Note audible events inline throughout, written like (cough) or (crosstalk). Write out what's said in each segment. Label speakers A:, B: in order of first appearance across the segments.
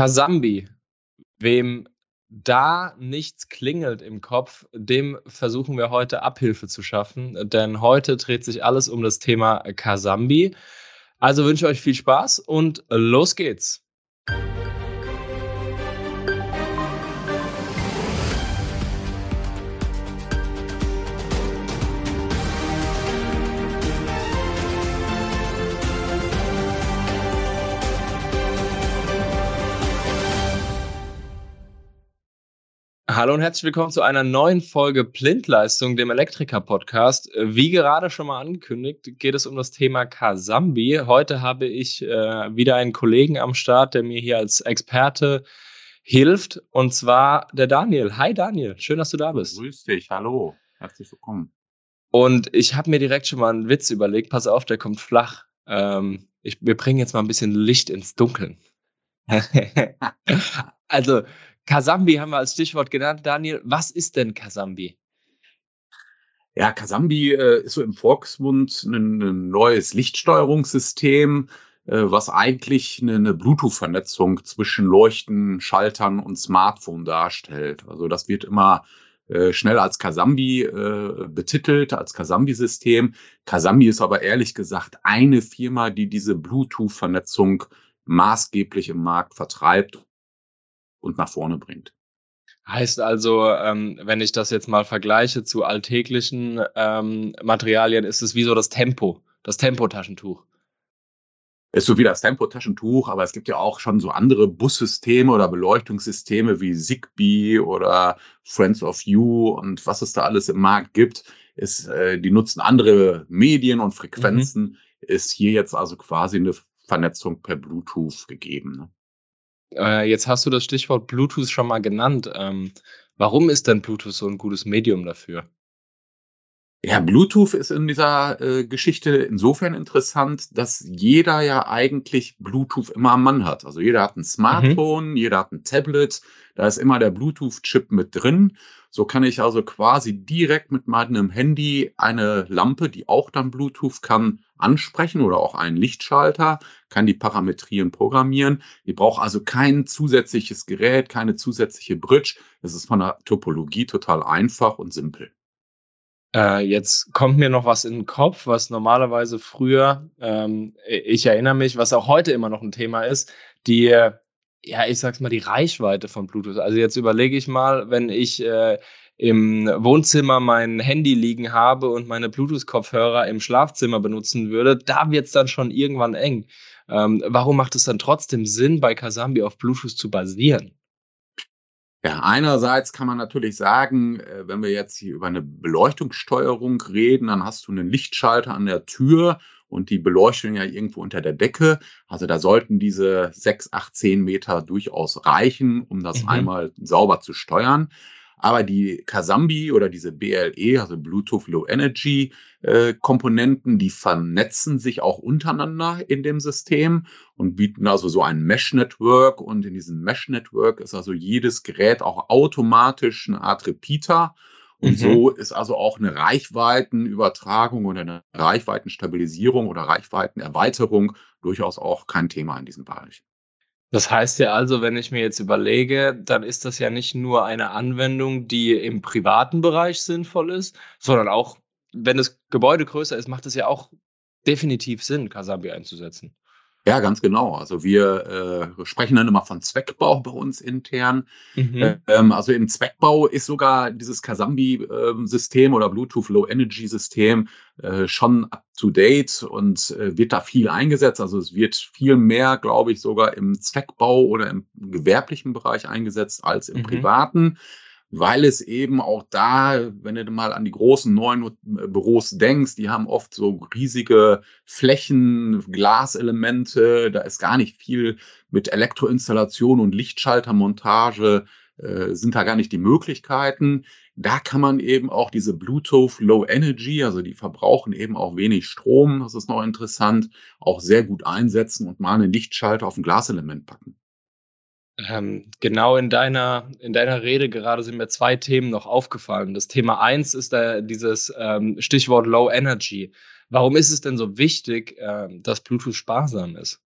A: Kasambi, wem da nichts klingelt im Kopf, dem versuchen wir heute Abhilfe zu schaffen, denn heute dreht sich alles um das Thema Kasambi. Also wünsche ich euch viel Spaß und los geht's. Hallo und herzlich willkommen zu einer neuen Folge Blindleistung, dem Elektriker-Podcast. Wie gerade schon mal angekündigt, geht es um das Thema Kasambi. Heute habe ich äh, wieder einen Kollegen am Start, der mir hier als Experte hilft, und zwar der Daniel. Hi Daniel, schön, dass du da bist.
B: Grüß dich, hallo, herzlich willkommen.
A: Und ich habe mir direkt schon mal einen Witz überlegt. Pass auf, der kommt flach. Ähm, ich, wir bringen jetzt mal ein bisschen Licht ins Dunkeln. (laughs) also, Kasambi haben wir als Stichwort genannt. Daniel, was ist denn Kasambi?
B: Ja, Kasambi äh, ist so im Volksmund ein, ein neues Lichtsteuerungssystem, äh, was eigentlich eine, eine Bluetooth-Vernetzung zwischen Leuchten, Schaltern und Smartphone darstellt. Also das wird immer äh, schnell als Kasambi äh, betitelt, als Kasambi-System. Kasambi ist aber ehrlich gesagt eine Firma, die diese Bluetooth-Vernetzung maßgeblich im Markt vertreibt und nach vorne bringt.
A: Heißt also, ähm, wenn ich das jetzt mal vergleiche zu alltäglichen ähm, Materialien, ist es wie so das Tempo, das Tempotaschentuch.
B: Ist so wie das Tempotaschentuch, aber es gibt ja auch schon so andere Bussysteme oder Beleuchtungssysteme wie Zigbee oder Friends of You und was es da alles im Markt gibt. Ist, äh, die nutzen andere Medien und Frequenzen. Mhm. Ist hier jetzt also quasi eine Vernetzung per Bluetooth gegeben. Ne?
A: Äh, jetzt hast du das Stichwort Bluetooth schon mal genannt. Ähm, warum ist denn Bluetooth so ein gutes Medium dafür?
B: Ja, Bluetooth ist in dieser äh, Geschichte insofern interessant, dass jeder ja eigentlich Bluetooth immer am Mann hat. Also jeder hat ein mhm. Smartphone, mhm. jeder hat ein Tablet, da ist immer der Bluetooth-Chip mit drin. So kann ich also quasi direkt mit meinem Handy eine Lampe, die auch dann Bluetooth kann, ansprechen oder auch einen Lichtschalter, kann die parametrieren, programmieren. Ich brauche also kein zusätzliches Gerät, keine zusätzliche Bridge. Das ist von der Topologie total einfach und simpel.
A: Äh, jetzt kommt mir noch was in den Kopf, was normalerweise früher, ähm, ich erinnere mich, was auch heute immer noch ein Thema ist, die ja, ich sag's mal, die Reichweite von Bluetooth. Also jetzt überlege ich mal, wenn ich äh, im Wohnzimmer mein Handy liegen habe und meine Bluetooth-Kopfhörer im Schlafzimmer benutzen würde, da wird's dann schon irgendwann eng. Ähm, warum macht es dann trotzdem Sinn, bei Kasambi auf Bluetooth zu basieren?
B: Ja, einerseits kann man natürlich sagen, äh, wenn wir jetzt hier über eine Beleuchtungssteuerung reden, dann hast du einen Lichtschalter an der Tür und die Beleuchtung ja irgendwo unter der Decke. Also da sollten diese sechs, acht, zehn Meter durchaus reichen, um das mhm. einmal sauber zu steuern. Aber die Kasambi oder diese BLE, also Bluetooth Low Energy äh, Komponenten, die vernetzen sich auch untereinander in dem System und bieten also so ein Mesh Network. Und in diesem Mesh Network ist also jedes Gerät auch automatisch eine Art Repeater. Und mhm. so ist also auch eine Reichweitenübertragung oder eine Reichweitenstabilisierung oder Reichweitenerweiterung durchaus auch kein Thema in diesem Bereich.
A: Das heißt ja also, wenn ich mir jetzt überlege, dann ist das ja nicht nur eine Anwendung, die im privaten Bereich sinnvoll ist, sondern auch, wenn das Gebäude größer ist, macht es ja auch definitiv Sinn, Kasabi einzusetzen.
B: Ja, ganz genau. Also wir äh, sprechen dann immer von Zweckbau bei uns intern. Mhm. Ähm, also im Zweckbau ist sogar dieses Kasambi-System äh, oder Bluetooth Low Energy System äh, schon up to date und äh, wird da viel eingesetzt. Also es wird viel mehr, glaube ich, sogar im Zweckbau oder im gewerblichen Bereich eingesetzt als im mhm. privaten weil es eben auch da, wenn du mal an die großen neuen äh, Büros denkst, die haben oft so riesige Flächen, Glaselemente, da ist gar nicht viel mit Elektroinstallation und Lichtschaltermontage, äh, sind da gar nicht die Möglichkeiten. Da kann man eben auch diese Bluetooth Low Energy, also die verbrauchen eben auch wenig Strom, das ist noch interessant, auch sehr gut einsetzen und mal einen Lichtschalter auf ein Glaselement packen.
A: Ähm, genau in deiner, in deiner Rede gerade sind mir zwei Themen noch aufgefallen. Das Thema eins ist da dieses ähm, Stichwort Low Energy. Warum ist es denn so wichtig, äh, dass Bluetooth sparsam ist?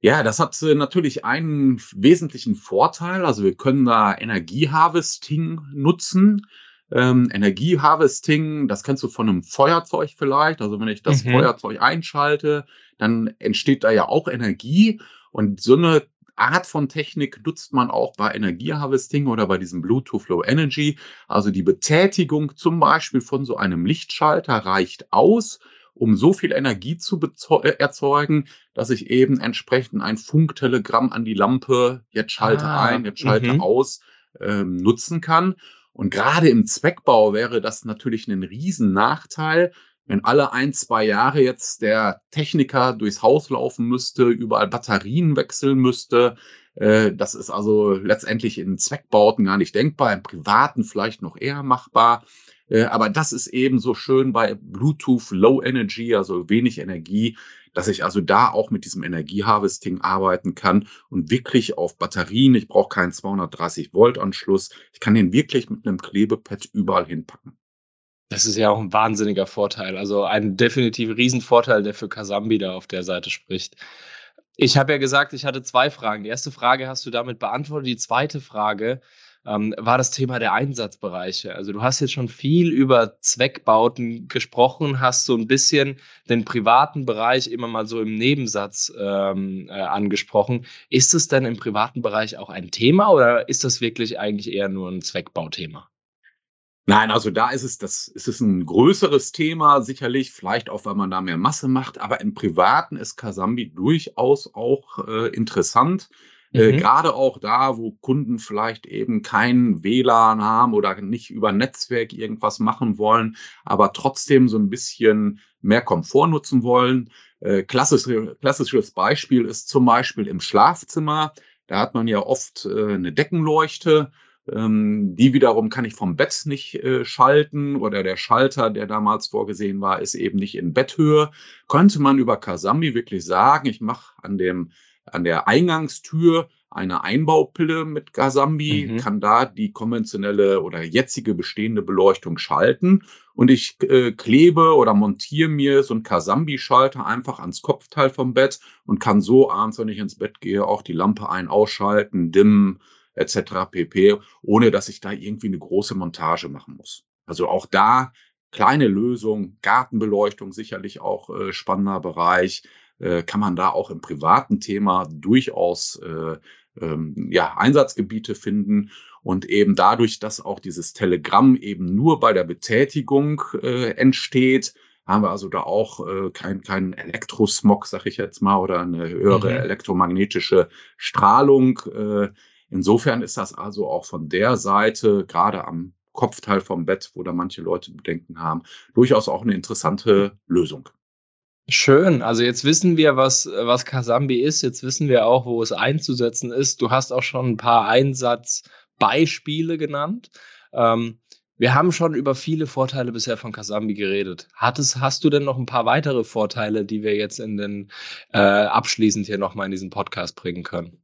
B: Ja, das hat äh, natürlich einen wesentlichen Vorteil. Also wir können da Energieharvesting nutzen. Ähm, Energieharvesting, das kennst du von einem Feuerzeug vielleicht. Also wenn ich das mhm. Feuerzeug einschalte, dann entsteht da ja auch Energie. Und so eine Art von Technik nutzt man auch bei Energieharvesting oder bei diesem Bluetooth Low Energy. Also die Betätigung zum Beispiel von so einem Lichtschalter reicht aus, um so viel Energie zu äh, erzeugen, dass ich eben entsprechend ein Funktelegramm an die Lampe, jetzt schalte ah, ein, jetzt schalte -hmm. aus, ähm, nutzen kann. Und gerade im Zweckbau wäre das natürlich ein Riesennachteil, wenn alle ein, zwei Jahre jetzt der Techniker durchs Haus laufen müsste, überall Batterien wechseln müsste, äh, das ist also letztendlich in Zweckbauten gar nicht denkbar, im Privaten vielleicht noch eher machbar. Äh, aber das ist eben so schön bei Bluetooth Low Energy, also wenig Energie, dass ich also da auch mit diesem Energieharvesting arbeiten kann und wirklich auf Batterien, ich brauche keinen 230 Volt Anschluss, ich kann den wirklich mit einem Klebepad überall hinpacken.
A: Das ist ja auch ein wahnsinniger Vorteil. Also ein definitiv Riesenvorteil, der für Kasambi da auf der Seite spricht. Ich habe ja gesagt, ich hatte zwei Fragen. Die erste Frage hast du damit beantwortet. Die zweite Frage ähm, war das Thema der Einsatzbereiche. Also du hast jetzt schon viel über Zweckbauten gesprochen, hast so ein bisschen den privaten Bereich immer mal so im Nebensatz ähm, äh, angesprochen. Ist es denn im privaten Bereich auch ein Thema oder ist das wirklich eigentlich eher nur ein Zweckbauthema?
B: Nein, also da ist es, das ist es ein größeres Thema, sicherlich, vielleicht auch, weil man da mehr Masse macht, aber im Privaten ist Kasambi durchaus auch äh, interessant. Äh, mhm. Äh, Gerade auch da, wo Kunden vielleicht eben kein WLAN haben oder nicht über Netzwerk irgendwas machen wollen, aber trotzdem so ein bisschen mehr Komfort nutzen wollen. Äh, klassisch, klassisches Beispiel ist zum Beispiel im Schlafzimmer. Da hat man ja oft äh, eine Deckenleuchte ähm, die wiederum kann ich vom Bett nicht äh, schalten oder der Schalter, der damals vorgesehen war, ist eben nicht in Betthöhe. Könnte man über Kasami wirklich sagen, ich mache an dem an der Eingangstür eine Einbaupille mit Gasambi, mhm. kann da die konventionelle oder jetzige bestehende Beleuchtung schalten und ich äh, klebe oder montiere mir so einen Kasambi-Schalter einfach ans Kopfteil vom Bett und kann so abends, wenn ich ins Bett gehe, auch die Lampe ein- ausschalten, dimmen, etc. pp, ohne dass ich da irgendwie eine große Montage machen muss. Also auch da kleine Lösung, Gartenbeleuchtung sicherlich auch äh, spannender Bereich, äh, kann man da auch im privaten Thema durchaus äh, ähm, ja, Einsatzgebiete finden und eben dadurch, dass auch dieses Telegramm eben nur bei der Betätigung äh, entsteht, haben wir also da auch äh, keinen kein Elektrosmog, sag ich jetzt mal, oder eine höhere mhm. elektromagnetische Strahlung. Äh, Insofern ist das also auch von der Seite, gerade am Kopfteil vom Bett, wo da manche Leute Bedenken haben, durchaus auch eine interessante Lösung.
A: Schön. Also jetzt wissen wir, was, was Kasambi ist. Jetzt wissen wir auch, wo es einzusetzen ist. Du hast auch schon ein paar Einsatzbeispiele genannt. Ähm, wir haben schon über viele Vorteile bisher von Kasambi geredet. Hattest, hast du denn noch ein paar weitere Vorteile, die wir jetzt in den äh, abschließend hier nochmal in diesen Podcast bringen können?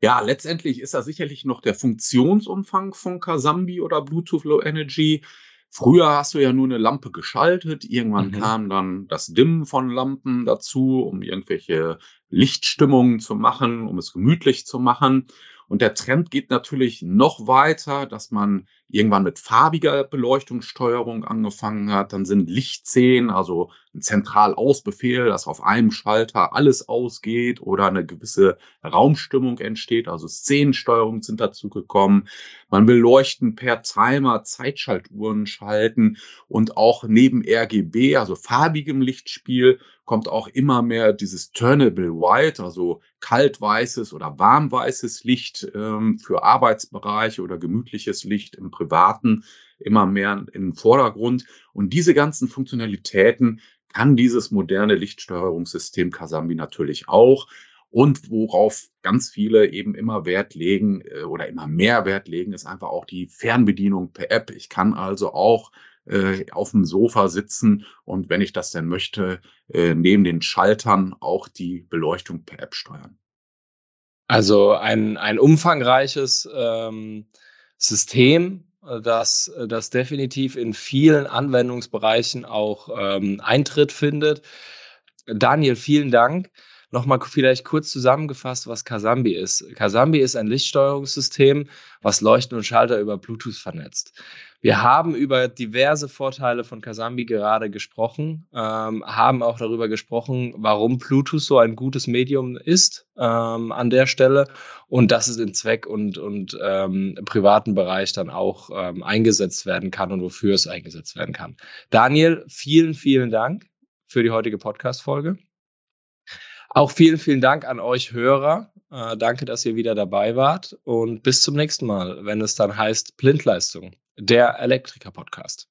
B: Ja, letztendlich ist da sicherlich noch der Funktionsumfang von Kasambi oder Bluetooth Low Energy. Früher hast du ja nur eine Lampe geschaltet, irgendwann mhm. kam dann das Dimmen von Lampen dazu, um irgendwelche Lichtstimmungen zu machen, um es gemütlich zu machen. Und der Trend geht natürlich noch weiter, dass man irgendwann mit farbiger Beleuchtungssteuerung angefangen hat. Dann sind Lichtszenen, also ein Zentralausbefehl, dass auf einem Schalter alles ausgeht oder eine gewisse Raumstimmung entsteht. Also Szenensteuerungen sind dazu gekommen. Man will Leuchten per Timer, Zeitschaltuhren schalten und auch neben RGB, also farbigem Lichtspiel, kommt auch immer mehr dieses Turnable White, also kaltweißes oder warmweißes Licht ähm, für Arbeitsbereiche oder gemütliches Licht im Privaten immer mehr in den Vordergrund. Und diese ganzen Funktionalitäten kann dieses moderne Lichtsteuerungssystem Kasambi natürlich auch. Und worauf ganz viele eben immer Wert legen äh, oder immer mehr Wert legen, ist einfach auch die Fernbedienung per App. Ich kann also auch äh, auf dem Sofa sitzen und wenn ich das denn möchte, äh, neben den Schaltern auch die Beleuchtung per App steuern.
A: Also ein, ein umfangreiches ähm, System, das, das definitiv in vielen Anwendungsbereichen auch ähm, Eintritt findet. Daniel, vielen Dank. Nochmal vielleicht kurz zusammengefasst, was Kasambi ist. Kasambi ist ein Lichtsteuerungssystem, was Leuchten und Schalter über Bluetooth vernetzt. Wir haben über diverse Vorteile von Kasambi gerade gesprochen, ähm, haben auch darüber gesprochen, warum Bluetooth so ein gutes Medium ist ähm, an der Stelle und dass es im Zweck- und, und ähm, privaten Bereich dann auch ähm, eingesetzt werden kann und wofür es eingesetzt werden kann. Daniel, vielen, vielen Dank für die heutige Podcast-Folge. Auch vielen, vielen Dank an euch Hörer. Äh, danke, dass ihr wieder dabei wart und bis zum nächsten Mal, wenn es dann heißt Blindleistung, der Elektriker-Podcast.